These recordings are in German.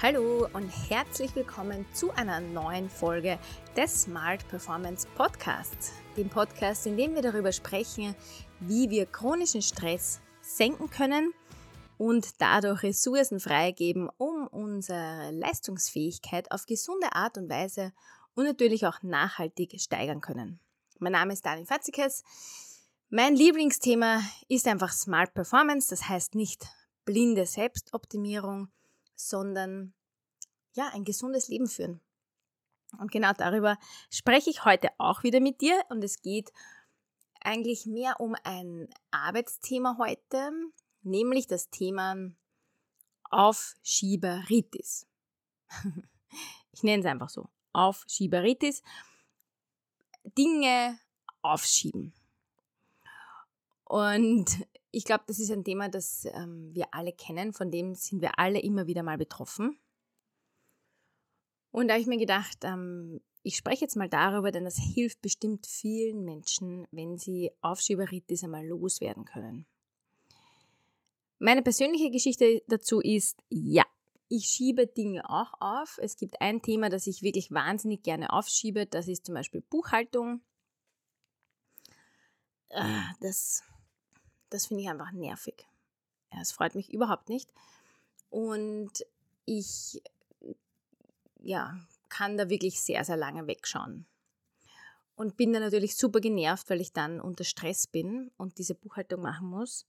Hallo und herzlich willkommen zu einer neuen Folge des Smart Performance Podcasts, dem Podcast, in dem wir darüber sprechen, wie wir chronischen Stress senken können und dadurch Ressourcen freigeben, um unsere Leistungsfähigkeit auf gesunde Art und Weise und natürlich auch nachhaltig steigern können. Mein Name ist Dani Fatzikes. Mein Lieblingsthema ist einfach Smart Performance, das heißt nicht blinde Selbstoptimierung, sondern ja, ein gesundes Leben führen. Und genau darüber spreche ich heute auch wieder mit dir und es geht eigentlich mehr um ein Arbeitsthema heute, nämlich das Thema Aufschieberitis. Ich nenne es einfach so. Aufschieberitis. Dinge aufschieben. Und ich glaube, das ist ein Thema, das ähm, wir alle kennen, von dem sind wir alle immer wieder mal betroffen. Und da habe ich mir gedacht, ähm, ich spreche jetzt mal darüber, denn das hilft bestimmt vielen Menschen, wenn sie Aufschieberitis einmal loswerden können. Meine persönliche Geschichte dazu ist, ja, ich schiebe Dinge auch auf. Es gibt ein Thema, das ich wirklich wahnsinnig gerne aufschiebe, das ist zum Beispiel Buchhaltung. Ah, das das finde ich einfach nervig. Es freut mich überhaupt nicht. Und ich ja, kann da wirklich sehr, sehr lange wegschauen. Und bin dann natürlich super genervt, weil ich dann unter Stress bin und diese Buchhaltung machen muss.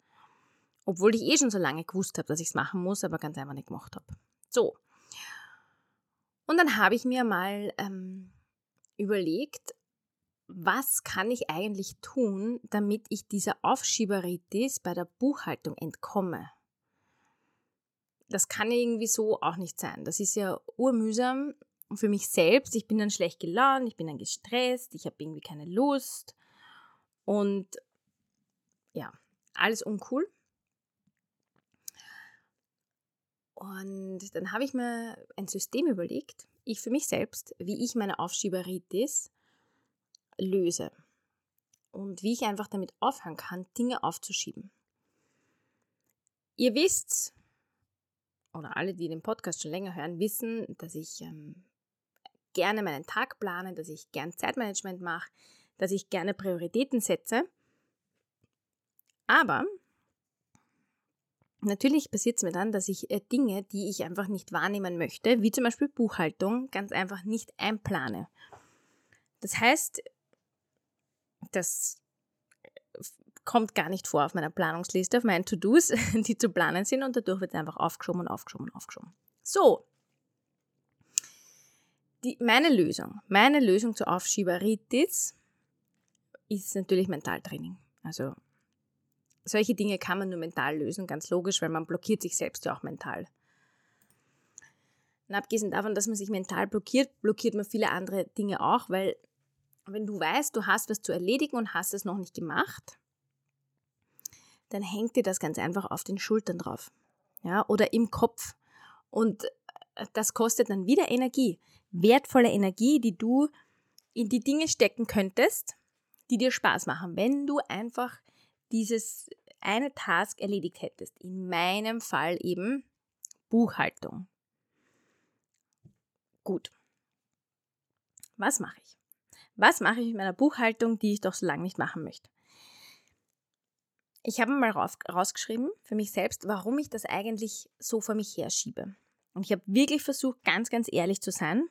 Obwohl ich eh schon so lange gewusst habe, dass ich es machen muss, aber ganz einfach nicht gemacht habe. So. Und dann habe ich mir mal ähm, überlegt, was kann ich eigentlich tun, damit ich dieser Aufschieberitis bei der Buchhaltung entkomme? Das kann irgendwie so auch nicht sein. Das ist ja urmühsam für mich selbst. Ich bin dann schlecht gelaunt, ich bin dann gestresst, ich habe irgendwie keine Lust und ja, alles uncool. Und dann habe ich mir ein System überlegt, ich für mich selbst, wie ich meine Aufschieberitis löse und wie ich einfach damit aufhören kann, Dinge aufzuschieben. Ihr wisst, oder alle, die den Podcast schon länger hören, wissen, dass ich ähm, gerne meinen Tag plane, dass ich gern Zeitmanagement mache, dass ich gerne Prioritäten setze. Aber natürlich passiert es mir dann, dass ich äh, Dinge, die ich einfach nicht wahrnehmen möchte, wie zum Beispiel Buchhaltung, ganz einfach nicht einplane. Das heißt, das äh, kommt gar nicht vor auf meiner Planungsliste, auf meinen To-Dos, die zu planen sind und dadurch wird es einfach aufgeschoben und aufgeschoben und aufgeschoben. So, die, meine Lösung, meine Lösung zur Aufschieberitis ist natürlich Mentaltraining. Also solche Dinge kann man nur mental lösen, ganz logisch, weil man blockiert sich selbst ja auch mental. Und abgesehen davon, dass man sich mental blockiert, blockiert man viele andere Dinge auch, weil wenn du weißt, du hast was zu erledigen und hast es noch nicht gemacht, dann hängt dir das ganz einfach auf den Schultern drauf. Ja, oder im Kopf. Und äh, das kostet dann wieder Energie. Wertvolle Energie, die du in die Dinge stecken könntest, die dir Spaß machen, wenn du einfach dieses eine Task erledigt hättest. In meinem Fall eben Buchhaltung. Gut. Was mache ich? Was mache ich mit meiner Buchhaltung, die ich doch so lange nicht machen möchte? Ich habe mal raus, rausgeschrieben für mich selbst, warum ich das eigentlich so vor mich herschiebe. Und ich habe wirklich versucht, ganz, ganz ehrlich zu sein.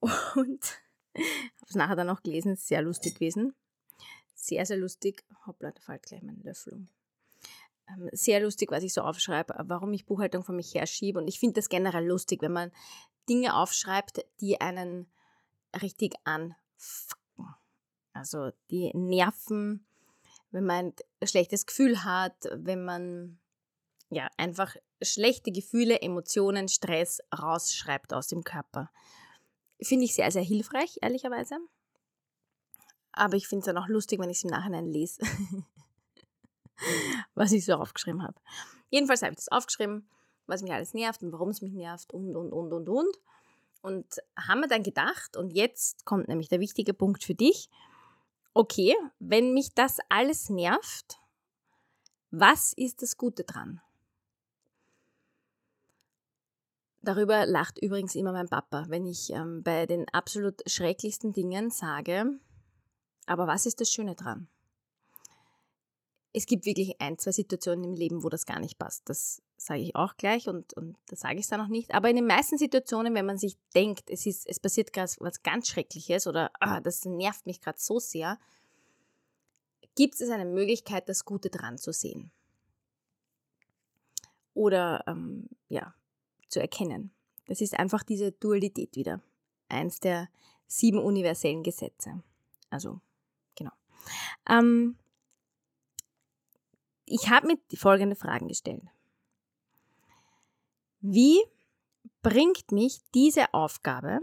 Und habe es nachher dann auch gelesen, sehr lustig gewesen. Sehr, sehr lustig. Hoppla, da fällt gleich mein Löffel um. Ähm, sehr lustig, was ich so aufschreibe, warum ich Buchhaltung vor mich herschiebe. Und ich finde das generell lustig, wenn man Dinge aufschreibt, die einen richtig an. Also die Nerven, wenn man ein schlechtes Gefühl hat, wenn man ja einfach schlechte Gefühle, Emotionen, Stress rausschreibt aus dem Körper. Finde ich sehr, sehr hilfreich, ehrlicherweise. Aber ich finde es dann auch lustig, wenn ich es im Nachhinein lese, was ich so aufgeschrieben habe. Jedenfalls habe ich das aufgeschrieben, was mich alles nervt und warum es mich nervt und, und, und, und, und. Und haben wir dann gedacht, und jetzt kommt nämlich der wichtige Punkt für dich, okay, wenn mich das alles nervt, was ist das Gute dran? Darüber lacht übrigens immer mein Papa, wenn ich ähm, bei den absolut schrecklichsten Dingen sage, aber was ist das Schöne dran? Es gibt wirklich ein, zwei Situationen im Leben, wo das gar nicht passt. Das sage ich auch gleich und, und das sage ich dann auch nicht. Aber in den meisten Situationen, wenn man sich denkt, es, ist, es passiert gerade was ganz Schreckliches oder ah, das nervt mich gerade so sehr, gibt es eine Möglichkeit, das Gute dran zu sehen. Oder ähm, ja, zu erkennen. Das ist einfach diese Dualität wieder. Eins der sieben universellen Gesetze. Also, genau. Ähm, ich habe mir die folgende Fragen gestellt. Wie bringt mich diese Aufgabe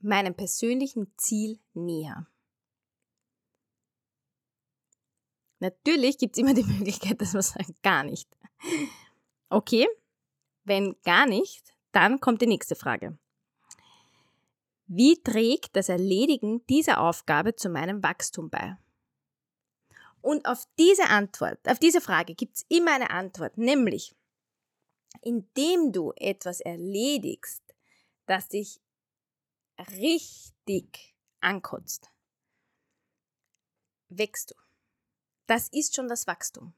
meinem persönlichen Ziel näher? Natürlich gibt es immer die Möglichkeit, dass man sagt, gar nicht. Okay, wenn gar nicht, dann kommt die nächste Frage. Wie trägt das Erledigen dieser Aufgabe zu meinem Wachstum bei? Und auf diese Antwort, auf diese Frage gibt es immer eine Antwort, nämlich indem du etwas erledigst, das dich richtig ankotzt, wächst du. Das ist schon das Wachstum.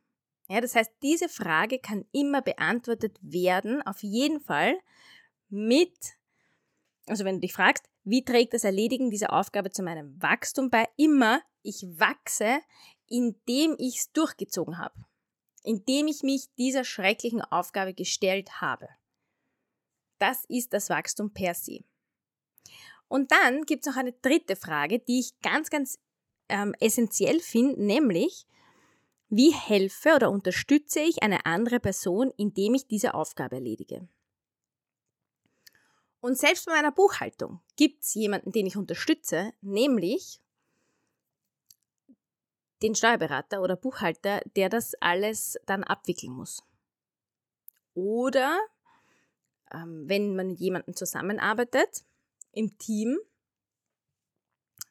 Ja, das heißt, diese Frage kann immer beantwortet werden, auf jeden Fall mit, also wenn du dich fragst, wie trägt das Erledigen dieser Aufgabe zu meinem Wachstum bei? Immer, ich wachse, indem ich es durchgezogen habe, indem ich mich dieser schrecklichen Aufgabe gestellt habe. Das ist das Wachstum per se. Und dann gibt es noch eine dritte Frage, die ich ganz, ganz ähm, essentiell finde, nämlich, wie helfe oder unterstütze ich eine andere Person, indem ich diese Aufgabe erledige? Und selbst bei meiner Buchhaltung gibt es jemanden, den ich unterstütze, nämlich den Steuerberater oder Buchhalter, der das alles dann abwickeln muss. Oder ähm, wenn man mit jemandem zusammenarbeitet im Team,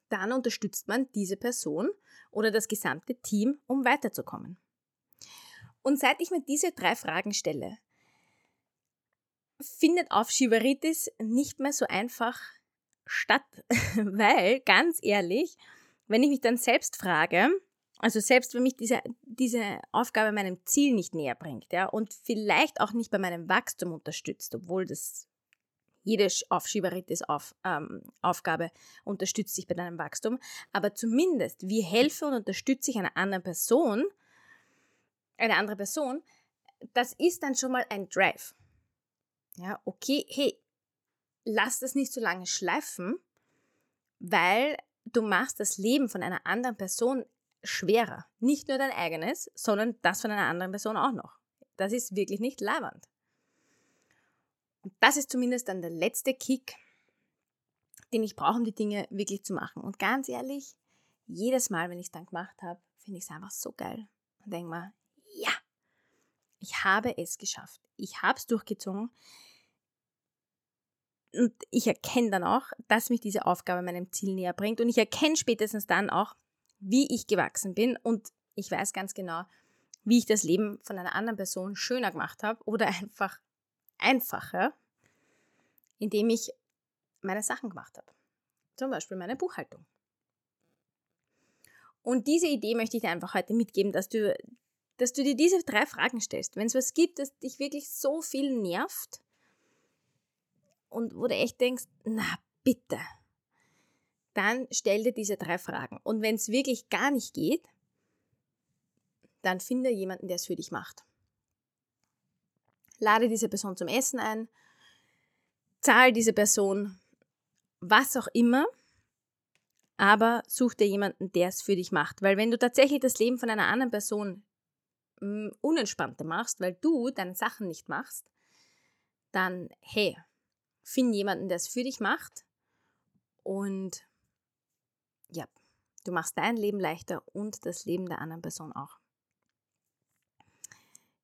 dann unterstützt man diese Person oder das gesamte Team, um weiterzukommen. Und seit ich mir diese drei Fragen stelle, findet Aufschieberitis nicht mehr so einfach statt, weil ganz ehrlich, wenn ich mich dann selbst frage, also selbst wenn mich diese, diese Aufgabe meinem Ziel nicht näher bringt, ja, und vielleicht auch nicht bei meinem Wachstum unterstützt, obwohl das jede Aufschieberitis-Aufgabe ähm, unterstützt sich bei deinem Wachstum, aber zumindest, wie helfe und unterstütze ich einer anderen Person, eine andere Person, das ist dann schon mal ein Drive. Ja, okay, hey, lass das nicht so lange schleifen, weil du machst das Leben von einer anderen Person schwerer. Nicht nur dein eigenes, sondern das von einer anderen Person auch noch. Das ist wirklich nicht leibernd. Und das ist zumindest dann der letzte Kick, den ich brauche, um die Dinge wirklich zu machen. Und ganz ehrlich, jedes Mal, wenn ich es dann gemacht habe, finde ich es einfach so geil. Und denke mir, ja, ich habe es geschafft. Ich habe es durchgezogen. Und ich erkenne dann auch, dass mich diese Aufgabe meinem Ziel näher bringt. Und ich erkenne spätestens dann auch, wie ich gewachsen bin. Und ich weiß ganz genau, wie ich das Leben von einer anderen Person schöner gemacht habe oder einfach einfacher, indem ich meine Sachen gemacht habe. Zum Beispiel meine Buchhaltung. Und diese Idee möchte ich dir einfach heute mitgeben, dass du, dass du dir diese drei Fragen stellst. Wenn es was gibt, das dich wirklich so viel nervt und wo du echt denkst, na bitte, dann stell dir diese drei Fragen. Und wenn es wirklich gar nicht geht, dann finde jemanden, der es für dich macht lade diese Person zum Essen ein, zahl diese Person was auch immer, aber such dir jemanden, der es für dich macht. Weil wenn du tatsächlich das Leben von einer anderen Person hm, unentspannter machst, weil du deine Sachen nicht machst, dann hey, find jemanden, der es für dich macht und du machst dein Leben leichter und das Leben der anderen Person auch.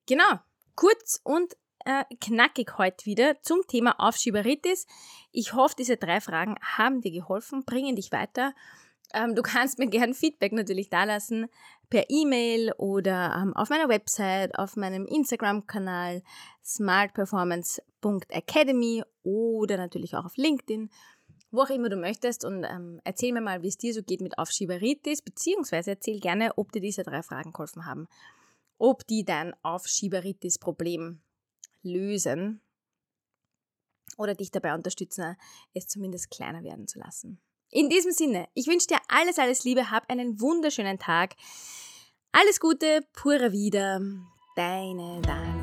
Genau, kurz und äh, knackig heute wieder zum Thema Aufschieberitis. Ich hoffe, diese drei Fragen haben dir geholfen, bringen dich weiter. Ähm, du kannst mir gerne Feedback natürlich dalassen per E-Mail oder ähm, auf meiner Website, auf meinem Instagram-Kanal smartperformance.academy oder natürlich auch auf LinkedIn, wo auch immer du möchtest. Und ähm, erzähl mir mal, wie es dir so geht mit Aufschieberitis, beziehungsweise erzähl gerne, ob dir diese drei Fragen geholfen haben, ob die dein Aufschieberitis-Problem lösen oder dich dabei unterstützen, es zumindest kleiner werden zu lassen. In diesem Sinne, ich wünsche dir alles, alles Liebe, hab einen wunderschönen Tag. Alles Gute, pura wieder, deine Dani.